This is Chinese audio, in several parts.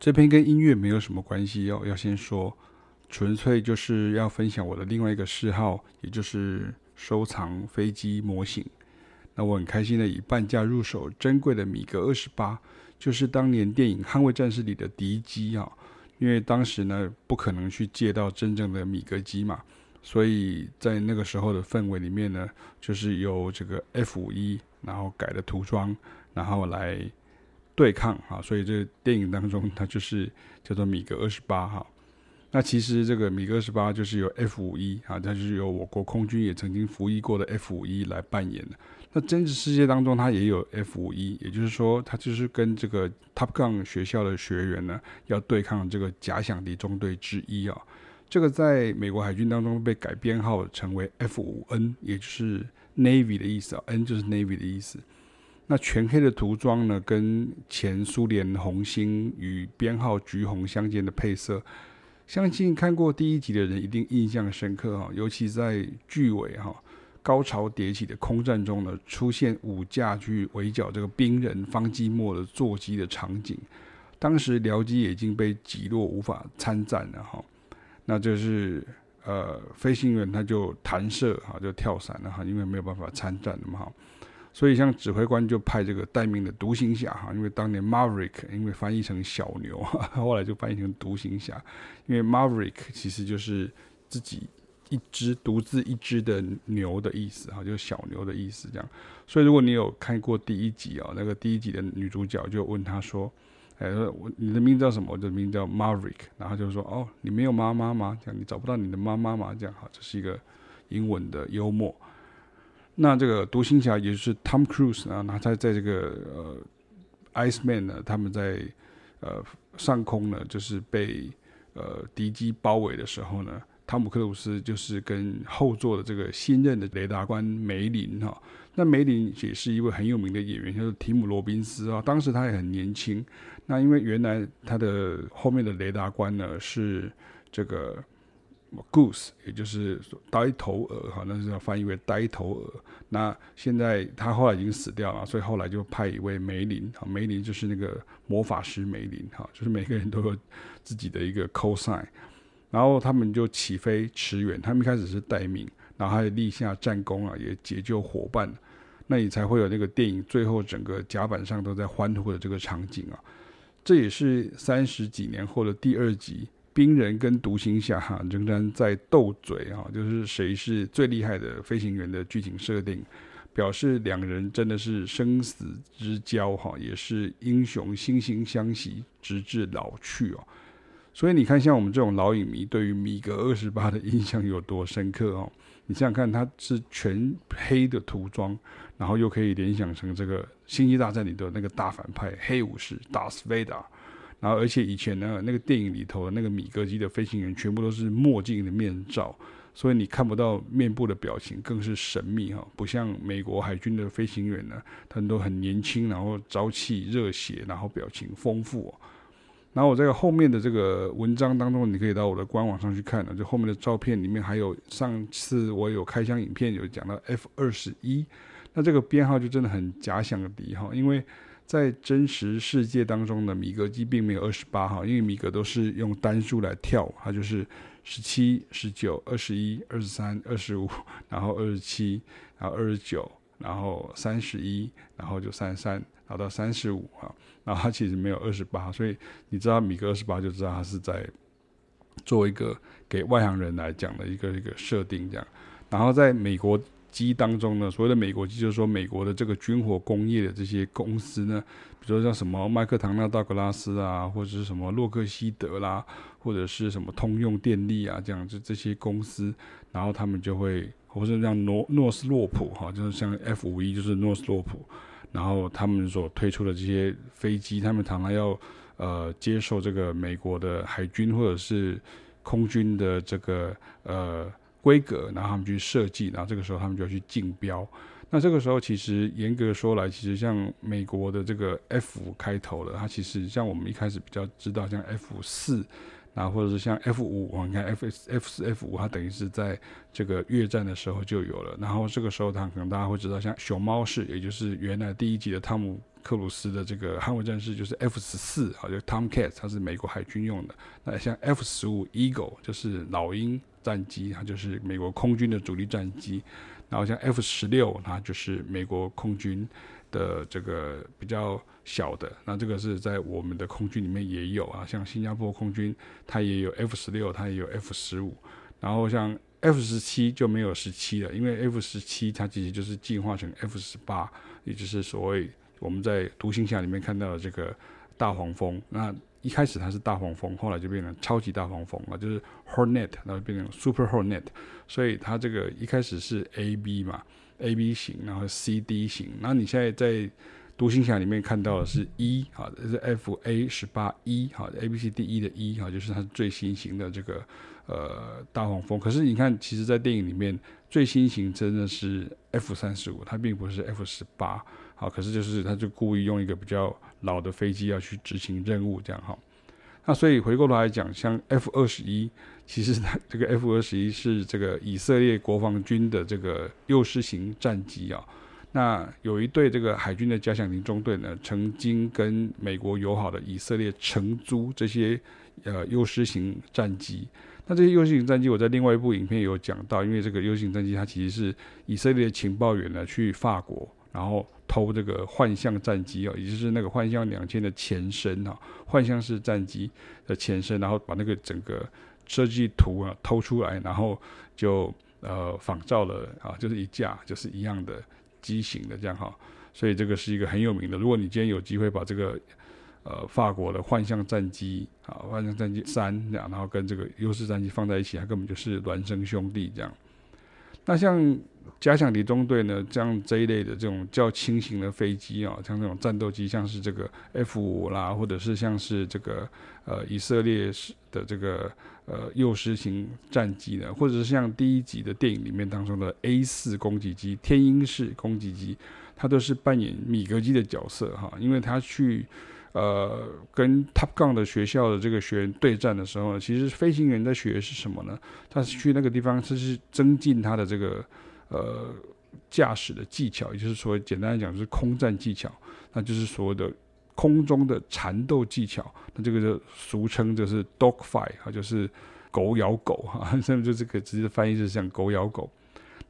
这篇跟音乐没有什么关系哦，要先说，纯粹就是要分享我的另外一个嗜好，也就是收藏飞机模型。那我很开心的以半价入手珍贵的米格二十八，就是当年电影《捍卫战士》里的敌机啊。因为当时呢不可能去借到真正的米格机嘛，所以在那个时候的氛围里面呢，就是由这个 F 五一然后改的涂装，然后来对抗啊。所以这个电影当中它就是叫做米格二十八哈。那其实这个米格二十八就是由 F 五一啊，它就是由我国空军也曾经服役过的 F 五一来扮演的。那真实世界当中，它也有 F 五一，也就是说，它就是跟这个 Top Gun 学校的学员呢，要对抗这个假想敌中队之一啊。这个在美国海军当中被改编号成为 F 五 N，也就是 Navy 的意思啊，N 就是 Navy 的意思。那全黑的涂装呢，跟前苏联红星与编号橘红相间的配色，相信看过第一集的人一定印象深刻哈，尤其在剧尾哈。高潮迭起的空战中呢，出现五架去围剿这个兵人方基墨的座机的场景。当时僚机已经被击落，无法参战了哈。那就是呃，飞行员他就弹射哈，就跳伞了哈，因为没有办法参战了嘛哈。所以像指挥官就派这个待命的独行侠哈，因为当年 Maverick 因为翻译成小牛，后来就翻译成独行侠，因为 Maverick 其实就是自己。一只独自一只的牛的意思哈，就是小牛的意思这样。所以如果你有看过第一集啊，那个第一集的女主角就问他说：“哎，我你的名字叫什么？我的名字叫 Maverick。”然后就说：“哦，你没有妈妈吗？这样你找不到你的妈妈吗？这样哈，这是一个英文的幽默。那这个独行侠也就是 Tom Cruise 啊，那他在这个呃 Iceman 呢，他们在呃上空呢，就是被呃敌机包围的时候呢。”汤姆克鲁斯就是跟后座的这个新任的雷达官梅林哈，那梅林也是一位很有名的演员，叫做提姆罗宾斯啊。当时他也很年轻，那因为原来他的后面的雷达官呢是这个 Goose，也就是呆头鹅哈，那是要翻译为呆头鹅。那现在他后来已经死掉了，所以后来就派一位梅林哈，梅林就是那个魔法师梅林哈，就是每个人都有自己的一个 cosine。然后他们就起飞驰援，他们一开始是待命，然后还立下战功啊，也解救伙伴，那你才会有那个电影最后整个甲板上都在欢呼的这个场景啊。这也是三十几年后的第二集，冰人跟独行侠哈仍然在斗嘴啊，就是谁是最厉害的飞行员的剧情设定，表示两人真的是生死之交哈，也是英雄惺惺相惜，直至老去哦。所以你看，像我们这种老影迷，对于米格二十八的印象有多深刻哦？你想想看，它是全黑的涂装，然后又可以联想成这个《星际大战》里的那个大反派黑武士达斯维达，然后而且以前呢，那个电影里头的那个米格机的飞行员全部都是墨镜的面罩，所以你看不到面部的表情，更是神秘哈，不像美国海军的飞行员呢，他们都很年轻，然后朝气热血，然后表情丰富。然后我在后面的这个文章当中，你可以到我的官网上去看了。就后面的照片里面还有上次我有开箱影片有讲到 F 二十一，那这个编号就真的很假想敌哈，因为在真实世界当中的米格机并没有二十八号，因为米格都是用单数来跳，它就是十七、十九、二十一、二十三、二十五，然后二十七，然后二十九，然后三十一，然后就三十三。好到三十五啊，然后它其实没有二十八，所以你知道米格二十八就知道它是在做一个给外行人来讲的一个一个设定这样。然后在美国机当中呢，所谓的美国机就是说美国的这个军火工业的这些公司呢，比如说像什么麦克唐纳道格拉斯啊，或者是什么洛克希德啦，或者是什么通用电力啊这样这这些公司，然后他们就会，或者像诺诺斯洛普哈，就是像 F 五一就是诺斯洛普。然后他们所推出的这些飞机，他们常常要呃接受这个美国的海军或者是空军的这个呃规格，然后他们去设计，然后这个时候他们就要去竞标。那这个时候其实严格说来，其实像美国的这个 F 开头的，它其实像我们一开始比较知道像 F 四。啊，或者是像 F 五，我们看 F F 四 F 五，它等于是在这个越战的时候就有了。然后这个时候，它可能大家会知道，像熊猫式，也就是原来第一集的汤姆克鲁斯的这个捍卫战士就是 F 十四啊，就 Tomcat，它是美国海军用的。那像 F 十五 Eagle 就是老鹰战机，它就是美国空军的主力战机。然后像 F 十六，它就是美国空军的这个比较小的。那这个是在我们的空军里面也有啊，像新加坡空军它也有 F 十六，它也有 F 十五。然后像 F 十七就没有十七了，因为 F 十七它其实就是进化成 F 十八，也就是所谓我们在独行侠里面看到的这个大黄蜂。那一开始它是大黄蜂，后来就变成超级大黄蜂了，就是 Hornet，然后变成 Super Hornet。所以它这个一开始是 A B 嘛，A B 型，然后 C D 型。那你现在在独行侠里面看到的是 E，好，这是 F A 十八 E，好，A B C D E 的 E，好，就是它最新型的这个。呃，大黄蜂。可是你看，其实，在电影里面，最新型真的是 F 三十五，它并不是 F 十八。好，可是就是，他就故意用一个比较老的飞机要去执行任务，这样哈。那所以回过头来讲，像 F 二十一，其实它这个 F 二十一是这个以色列国防军的这个幼师型战机啊。那有一队这个海军的假想敌中队呢，曾经跟美国友好的以色列承租这些呃幼师型战机。那这些幼狮型战机，我在另外一部影片有讲到，因为这个幼狮型战机它其实是以色列情报员呢去法国，然后偷这个幻象战机啊，也就是那个幻象两千的前身啊，幻象式战机的前身，然后把那个整个设计图啊偷出来，然后就呃仿造了啊，就是一架就是一样的机型的这样哈，所以这个是一个很有名的。如果你今天有机会把这个。呃，法国的幻象战机啊，幻象战机三这样，然后跟这个优势战机放在一起，它根本就是孪生兄弟这样。那像假想敌中队呢，这样这一类的这种较轻型的飞机啊，像这种战斗机，像是这个 F 五啦，或者是像是这个呃以色列式的这个呃幼师型战机呢，或者是像第一集的电影里面当中的 A 四攻击机、天鹰式攻击机，它都是扮演米格机的角色哈，因为它去。呃，跟 Top Gun 的学校的这个学员对战的时候呢，其实飞行员在学的是什么呢？他是去那个地方，他是增进他的这个呃驾驶的技巧，也就是说，简单来讲是空战技巧，那就是所谓的空中的缠斗技巧。那这个就俗称就是 Dog Fight 啊，就是狗咬狗哈，甚至就这个直接翻译是像狗咬狗。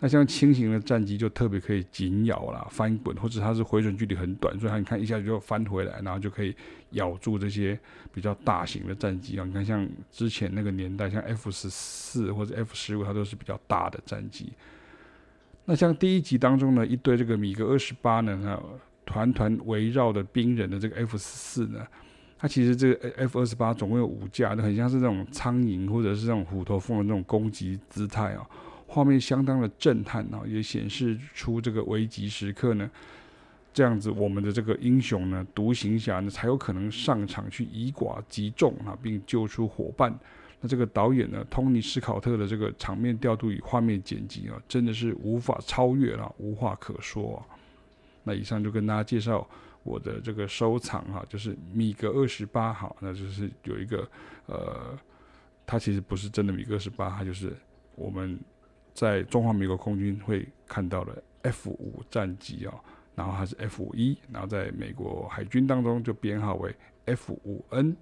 那像轻型的战机就特别可以紧咬啦、翻滚，或者它是回转距离很短，所以它你看一下就翻回来，然后就可以咬住这些比较大型的战机啊。你看像之前那个年代，像 F 十四或者 F 十五，它都是比较大的战机。那像第一集当中呢，一堆这个米格二十八呢，哈，团团围绕的兵人的这个 F 十四呢，它其实这个 F 二十八总共有五架，那很像是那种苍蝇或者是那种虎头蜂的那种攻击姿态啊。画面相当的震撼啊，也显示出这个危急时刻呢，这样子我们的这个英雄呢，独行侠呢，才有可能上场去以寡击众啊，并救出伙伴。那这个导演呢，托尼·斯考特的这个场面调度与画面剪辑啊，真的是无法超越了，无话可说啊。那以上就跟大家介绍我的这个收藏哈，就是米格二十八哈，那就是有一个呃，它其实不是真的米格二十八，它就是我们。在中华民国空军会看到的 F 五战机啊，然后它是 F 一，然后在美国海军当中就编号为 F 五 N。